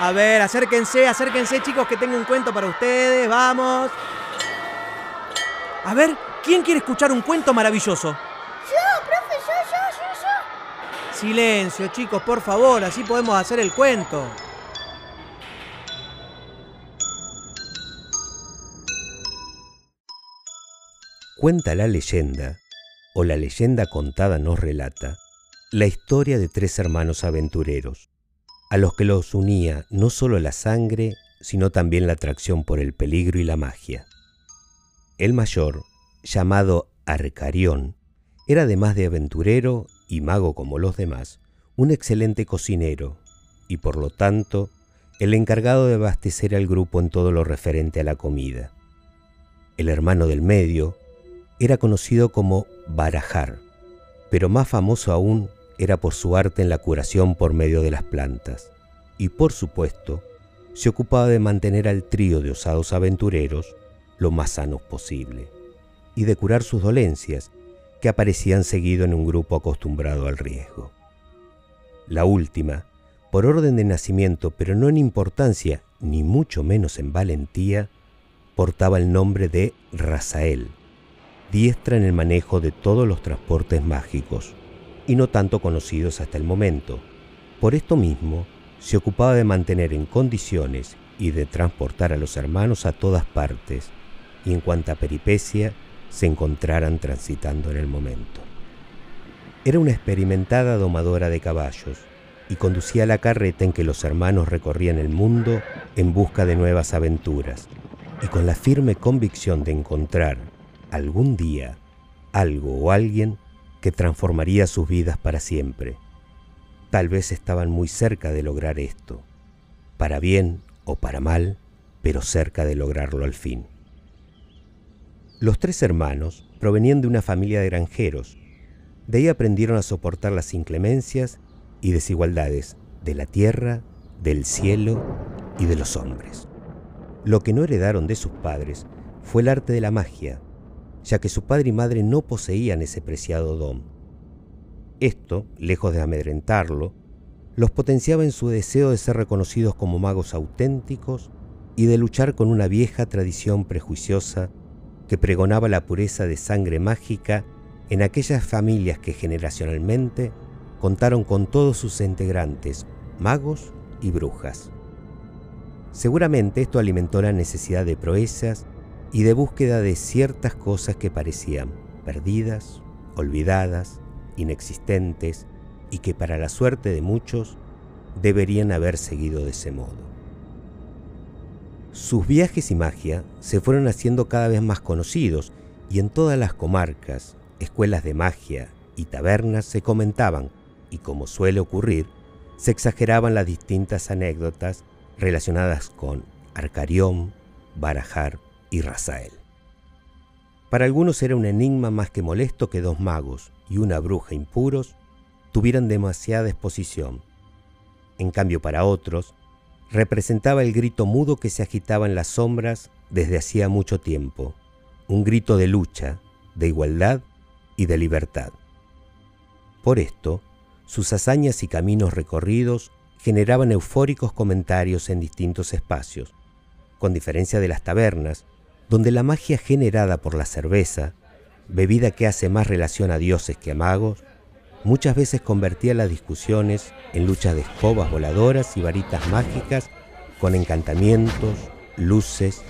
A ver, acérquense, acérquense chicos que tengo un cuento para ustedes, vamos. A ver, ¿quién quiere escuchar un cuento maravilloso? Yo, profe, yo, yo, yo, yo. Silencio chicos, por favor, así podemos hacer el cuento. Cuenta la leyenda, o la leyenda contada nos relata, la historia de tres hermanos aventureros, a los que los unía no solo la sangre, sino también la atracción por el peligro y la magia. El mayor, llamado Arcarión, era además de aventurero y mago como los demás, un excelente cocinero y por lo tanto el encargado de abastecer al grupo en todo lo referente a la comida. El hermano del medio era conocido como Barajar, pero más famoso aún era por su arte en la curación por medio de las plantas, y por supuesto, se ocupaba de mantener al trío de osados aventureros lo más sanos posible, y de curar sus dolencias, que aparecían seguido en un grupo acostumbrado al riesgo. La última, por orden de nacimiento, pero no en importancia, ni mucho menos en valentía, portaba el nombre de Razael, diestra en el manejo de todos los transportes mágicos, y no tanto conocidos hasta el momento. Por esto mismo, se ocupaba de mantener en condiciones y de transportar a los hermanos a todas partes, y en cuanta peripecia se encontraran transitando en el momento. Era una experimentada domadora de caballos y conducía la carreta en que los hermanos recorrían el mundo en busca de nuevas aventuras y con la firme convicción de encontrar algún día algo o alguien que transformaría sus vidas para siempre. Tal vez estaban muy cerca de lograr esto, para bien o para mal, pero cerca de lograrlo al fin. Los tres hermanos provenían de una familia de granjeros. De ahí aprendieron a soportar las inclemencias y desigualdades de la tierra, del cielo y de los hombres. Lo que no heredaron de sus padres fue el arte de la magia, ya que su padre y madre no poseían ese preciado don. Esto, lejos de amedrentarlo, los potenciaba en su deseo de ser reconocidos como magos auténticos y de luchar con una vieja tradición prejuiciosa que pregonaba la pureza de sangre mágica en aquellas familias que generacionalmente contaron con todos sus integrantes, magos y brujas. Seguramente esto alimentó la necesidad de proezas y de búsqueda de ciertas cosas que parecían perdidas, olvidadas, inexistentes y que para la suerte de muchos deberían haber seguido de ese modo. Sus viajes y magia se fueron haciendo cada vez más conocidos y en todas las comarcas, escuelas de magia y tabernas se comentaban y como suele ocurrir, se exageraban las distintas anécdotas relacionadas con Arcarión, Barajar y Razael. Para algunos era un enigma más que molesto que dos magos y una bruja impuros tuvieran demasiada exposición. En cambio, para otros, representaba el grito mudo que se agitaba en las sombras desde hacía mucho tiempo, un grito de lucha, de igualdad y de libertad. Por esto, sus hazañas y caminos recorridos generaban eufóricos comentarios en distintos espacios, con diferencia de las tabernas, donde la magia generada por la cerveza, bebida que hace más relación a dioses que a magos, muchas veces convertía las discusiones en luchas de escobas voladoras y varitas mágicas con encantamientos, luces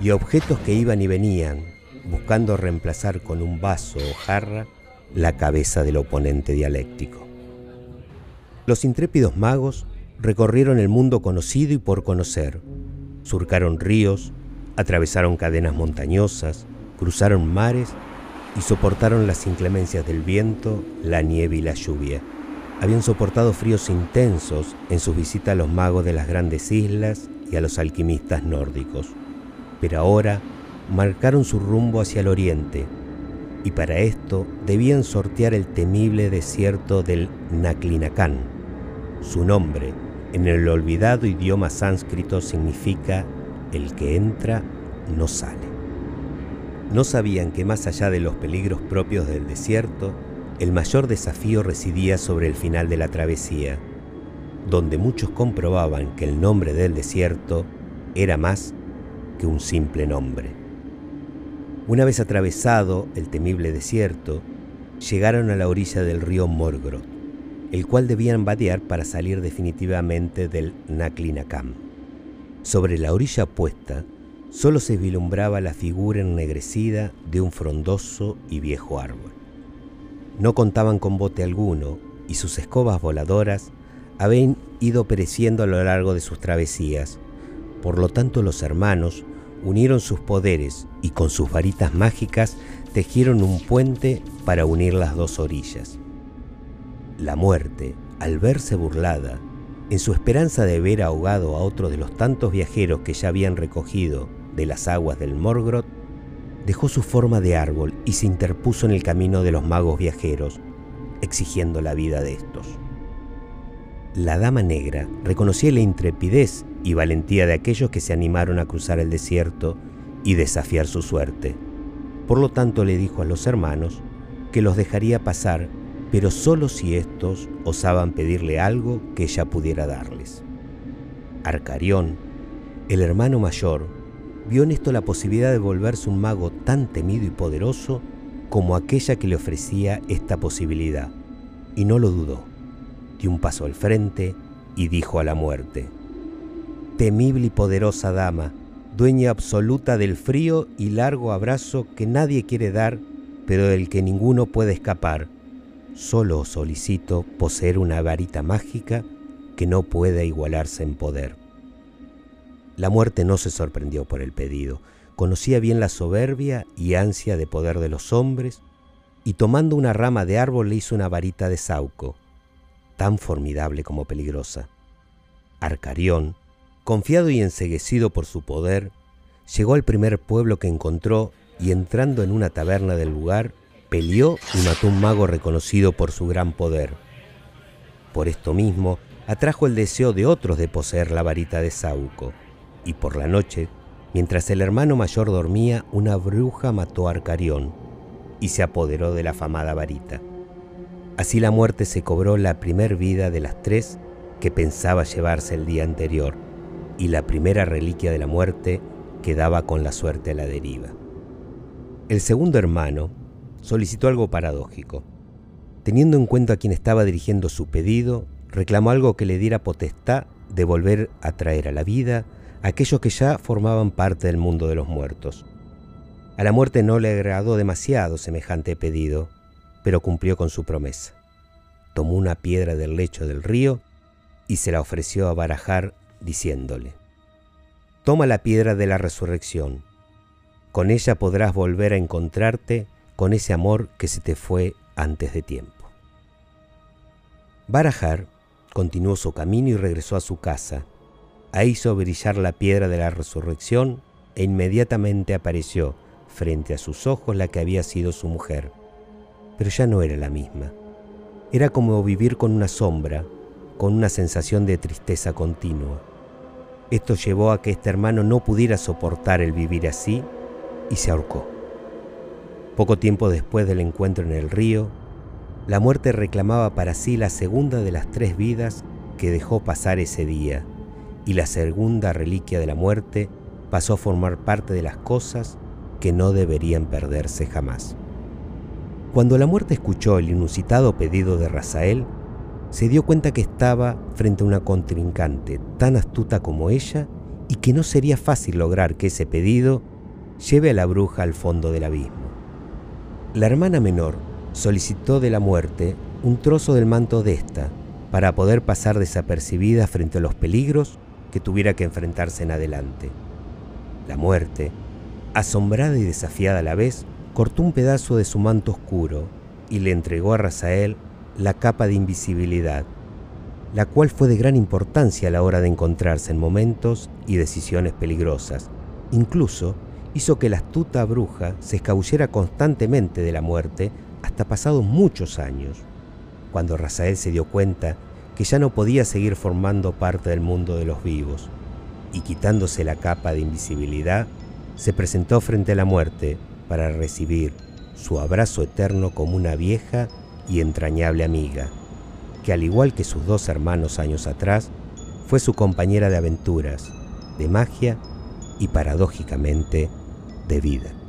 y objetos que iban y venían, buscando reemplazar con un vaso o jarra la cabeza del oponente dialéctico. Los intrépidos magos recorrieron el mundo conocido y por conocer, surcaron ríos, Atravesaron cadenas montañosas, cruzaron mares y soportaron las inclemencias del viento, la nieve y la lluvia. Habían soportado fríos intensos en su visita a los magos de las grandes islas y a los alquimistas nórdicos. Pero ahora marcaron su rumbo hacia el oriente y para esto debían sortear el temible desierto del Naklinakán. Su nombre, en el olvidado idioma sánscrito, significa el que entra no sale. No sabían que más allá de los peligros propios del desierto, el mayor desafío residía sobre el final de la travesía. donde muchos comprobaban que el nombre del desierto era más que un simple nombre. Una vez atravesado el temible desierto, llegaron a la orilla del río Morgrot, el cual debían vadear para salir definitivamente del Naklinakam. Sobre la orilla opuesta, solo se vislumbraba la figura ennegrecida de un frondoso y viejo árbol. No contaban con bote alguno y sus escobas voladoras habían ido pereciendo a lo largo de sus travesías. Por lo tanto, los hermanos unieron sus poderes y con sus varitas mágicas tejieron un puente para unir las dos orillas. La muerte, al verse burlada, en su esperanza de ver ahogado a otro de los tantos viajeros que ya habían recogido de las aguas del Morgrot, dejó su forma de árbol y se interpuso en el camino de los magos viajeros, exigiendo la vida de estos. La Dama Negra reconocía la intrepidez y valentía de aquellos que se animaron a cruzar el desierto y desafiar su suerte. Por lo tanto le dijo a los hermanos que los dejaría pasar, pero solo si éstos osaban pedirle algo que ella pudiera darles. Arcarión, el hermano mayor, vio en esto la posibilidad de volverse un mago tan temido y poderoso como aquella que le ofrecía esta posibilidad, y no lo dudó. Dio un paso al frente y dijo a la muerte, Temible y poderosa dama, dueña absoluta del frío y largo abrazo que nadie quiere dar, pero del que ninguno puede escapar, solo solicito poseer una varita mágica que no pueda igualarse en poder. La muerte no se sorprendió por el pedido, conocía bien la soberbia y ansia de poder de los hombres, y tomando una rama de árbol le hizo una varita de sauco, tan formidable como peligrosa. Arcarión, confiado y enseguecido por su poder, llegó al primer pueblo que encontró y entrando en una taberna del lugar, peleó y mató un mago reconocido por su gran poder. Por esto mismo, atrajo el deseo de otros de poseer la varita de Sauco, y por la noche, mientras el hermano mayor dormía, una bruja mató a Arcarión y se apoderó de la afamada varita. Así la muerte se cobró la primer vida de las tres que pensaba llevarse el día anterior, y la primera reliquia de la muerte quedaba con la suerte a la deriva. El segundo hermano solicitó algo paradójico. Teniendo en cuenta a quien estaba dirigiendo su pedido, reclamó algo que le diera potestad de volver a traer a la vida a aquellos que ya formaban parte del mundo de los muertos. A la muerte no le agradó demasiado semejante pedido, pero cumplió con su promesa. Tomó una piedra del lecho del río y se la ofreció a barajar diciéndole, Toma la piedra de la resurrección, con ella podrás volver a encontrarte con ese amor que se te fue antes de tiempo. Barajar continuó su camino y regresó a su casa. Ahí hizo brillar la piedra de la resurrección e inmediatamente apareció frente a sus ojos la que había sido su mujer. Pero ya no era la misma. Era como vivir con una sombra, con una sensación de tristeza continua. Esto llevó a que este hermano no pudiera soportar el vivir así y se ahorcó. Poco tiempo después del encuentro en el río, la muerte reclamaba para sí la segunda de las tres vidas que dejó pasar ese día, y la segunda reliquia de la muerte pasó a formar parte de las cosas que no deberían perderse jamás. Cuando la muerte escuchó el inusitado pedido de Razael, se dio cuenta que estaba frente a una contrincante tan astuta como ella y que no sería fácil lograr que ese pedido lleve a la bruja al fondo del abismo. La hermana menor solicitó de la muerte un trozo del manto de esta para poder pasar desapercibida frente a los peligros que tuviera que enfrentarse en adelante. La muerte, asombrada y desafiada a la vez, cortó un pedazo de su manto oscuro y le entregó a Razael la capa de invisibilidad, la cual fue de gran importancia a la hora de encontrarse en momentos y decisiones peligrosas. Incluso hizo que la astuta bruja se escabullera constantemente de la muerte hasta pasados muchos años. Cuando Razael se dio cuenta que ya no podía seguir formando parte del mundo de los vivos, y quitándose la capa de invisibilidad, se presentó frente a la muerte para recibir su abrazo eterno como una vieja y entrañable amiga. que al igual que sus dos hermanos años atrás, fue su compañera de aventuras, de magia y paradójicamente de vida.